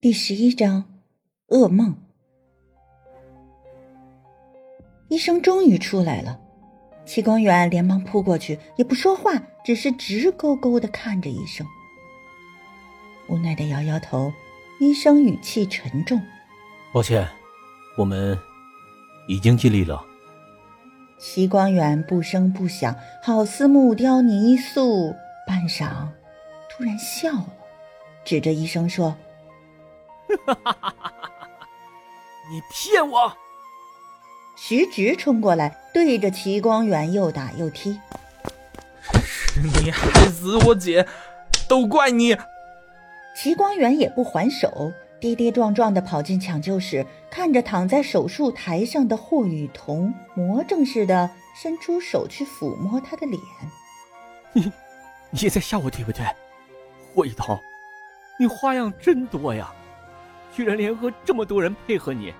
第十一章，噩梦。医生终于出来了，齐光远连忙扑过去，也不说话，只是直勾勾的看着医生，无奈的摇摇头。医生语气沉重：“抱歉，我们已经尽力了。”齐光远不声不响，好似木雕泥塑，半晌，突然笑了，指着医生说。哈哈哈哈哈！你骗我！徐直冲过来，对着齐光远又打又踢。是你害死我姐，都怪你！齐光远也不还手，跌跌撞撞的跑进抢救室，看着躺在手术台上的霍雨桐，魔怔似的伸出手去抚摸他的脸。你，你在吓我对不对？霍雨桐，你花样真多呀！居然联合这么多人配合你，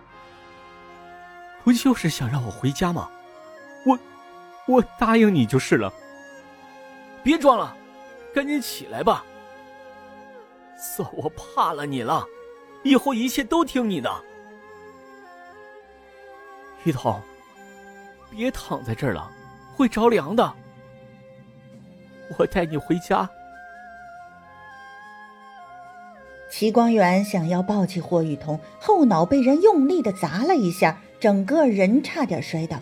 不就是想让我回家吗？我，我答应你就是了。别装了，赶紧起来吧。算我怕了你了，以后一切都听你的。雨桐，别躺在这儿了，会着凉的。我带你回家。齐光远想要抱起霍雨桐，后脑被人用力的砸了一下，整个人差点摔倒。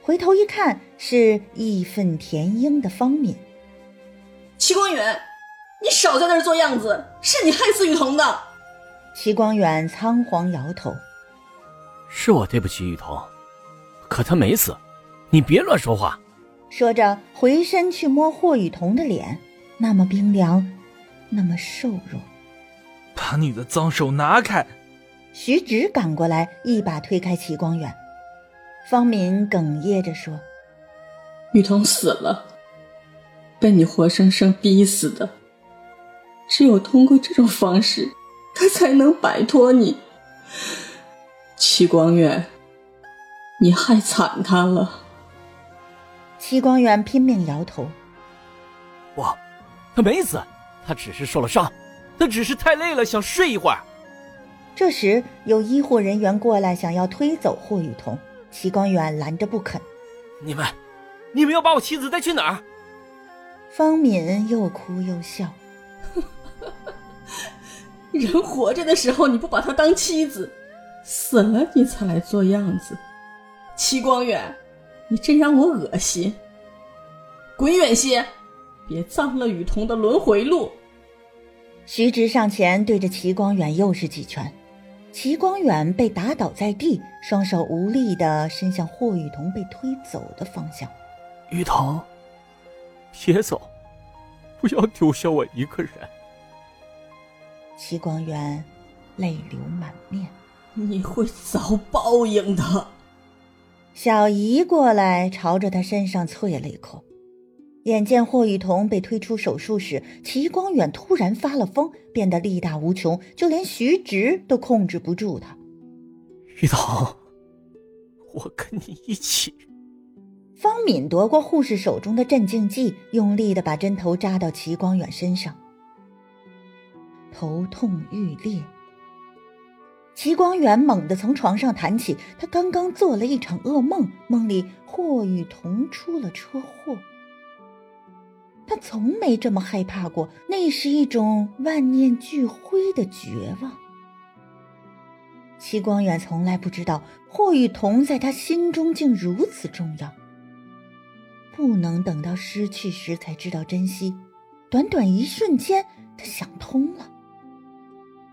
回头一看，是义愤填膺的方敏。齐光远，你少在那儿做样子，是你害死雨桐的。齐光远仓皇摇头：“是我对不起雨桐，可他没死，你别乱说话。”说着，回身去摸霍雨桐的脸，那么冰凉，那么瘦弱。把你的脏手拿开！徐直赶过来，一把推开齐光远。方敏哽咽着说：“雨桐死了，被你活生生逼死的。只有通过这种方式，他才能摆脱你。齐光远，你害惨他了。”齐光远拼命摇头：“我，他没死，他只是受了伤。”他只是太累了，想睡一会儿。这时，有医护人员过来，想要推走霍雨桐。齐光远拦着不肯：“你们，你们要把我妻子带去哪儿？”方敏又哭又笑：“ 人活着的时候你不把她当妻子，死了你才来做样子。齐光远，你真让我恶心！滚远些，别脏了雨桐的轮回路。”徐直上前对着齐光远又是几拳，齐光远被打倒在地，双手无力的伸向霍雨桐被推走的方向。雨桐，别走，不要丢下我一个人。齐光远泪流满面，你会遭报应的。小姨过来，朝着他身上啐了一口。眼见霍雨桐被推出手术室，齐光远突然发了疯，变得力大无穷，就连徐直都控制不住他。雨桐，我跟你一起。方敏夺过护士手中的镇静剂，用力的把针头扎到齐光远身上，头痛欲裂。齐光远猛地从床上弹起，他刚刚做了一场噩梦，梦里霍雨桐出了车祸。他从没这么害怕过，那是一种万念俱灰的绝望。齐光远从来不知道霍雨桐在他心中竟如此重要，不能等到失去时才知道珍惜。短短一瞬间，他想通了。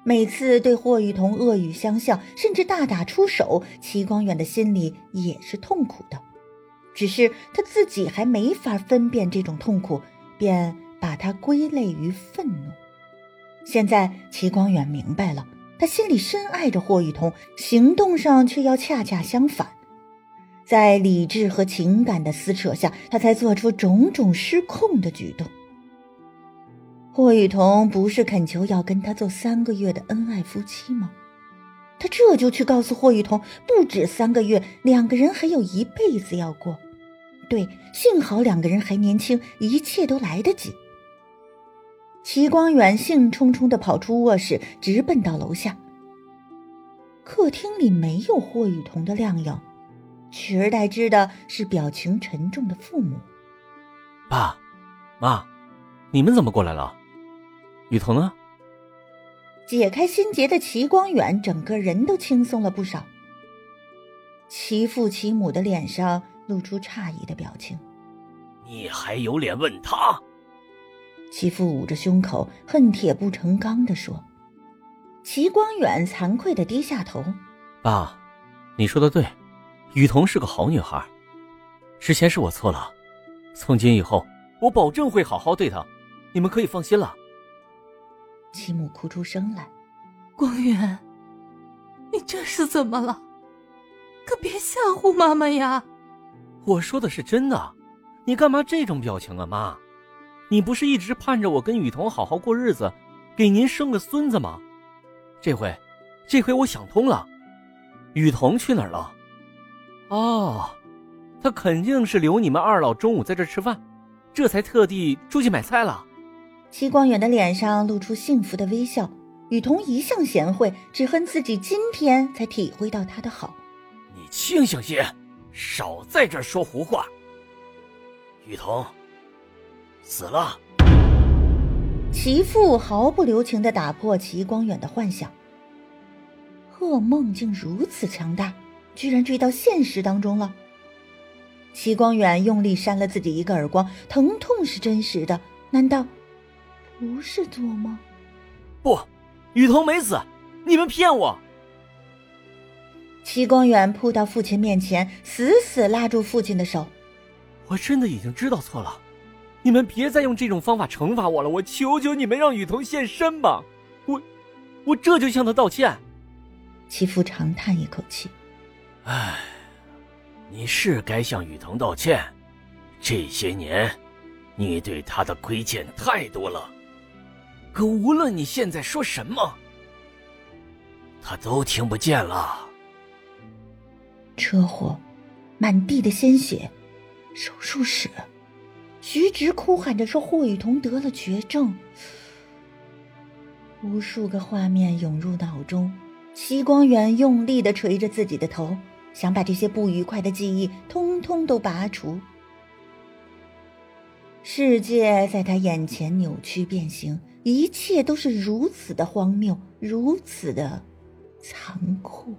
每次对霍雨桐恶语相向，甚至大打出手，齐光远的心里也是痛苦的，只是他自己还没法分辨这种痛苦。便把他归类于愤怒。现在齐光远明白了，他心里深爱着霍雨桐，行动上却要恰恰相反。在理智和情感的撕扯下，他才做出种种失控的举动。霍雨桐不是恳求要跟他做三个月的恩爱夫妻吗？他这就去告诉霍雨桐，不止三个月，两个人还有一辈子要过。对，幸好两个人还年轻，一切都来得及。齐光远兴冲冲的跑出卧室，直奔到楼下。客厅里没有霍雨桐的亮影，取而代之的是表情沉重的父母。爸，妈，你们怎么过来了？雨桐呢？解开心结的齐光远，整个人都轻松了不少。其父其母的脸上露出诧异的表情。你还有脸问他？其父捂着胸口，恨铁不成钢地说。齐光远惭愧地低下头。爸，你说的对，雨桐是个好女孩。之前是我错了，从今以后我保证会好好对她，你们可以放心了。齐母哭出声来：“光远，你这是怎么了？可别吓唬妈妈呀！”我说的是真的，你干嘛这种表情啊，妈？你不是一直盼着我跟雨桐好好过日子，给您生个孙子吗？这回，这回我想通了，雨桐去哪儿了？哦，他肯定是留你们二老中午在这吃饭，这才特地出去买菜了。戚光远的脸上露出幸福的微笑。雨桐一向贤惠，只恨自己今天才体会到他的好。你清醒些，少在这说胡话。雨桐死了。齐父毫不留情的打破齐光远的幻想。噩梦竟如此强大，居然追到现实当中了。齐光远用力扇了自己一个耳光，疼痛是真实的，难道？不是做梦，不，雨桐没死，你们骗我！齐光远扑到父亲面前，死死拉住父亲的手。我真的已经知道错了，你们别再用这种方法惩罚我了，我求求你们让雨桐现身吧！我，我这就向他道歉。齐父长叹一口气：“唉，你是该向雨桐道歉，这些年，你对他的亏欠太多了。”可无论你现在说什么，他都听不见了。车祸，满地的鲜血，手术室，徐直哭喊着说霍雨桐得了绝症。无数个画面涌入脑中，齐光远用力的捶着自己的头，想把这些不愉快的记忆通通都拔除。世界在他眼前扭曲变形。一切都是如此的荒谬，如此的残酷。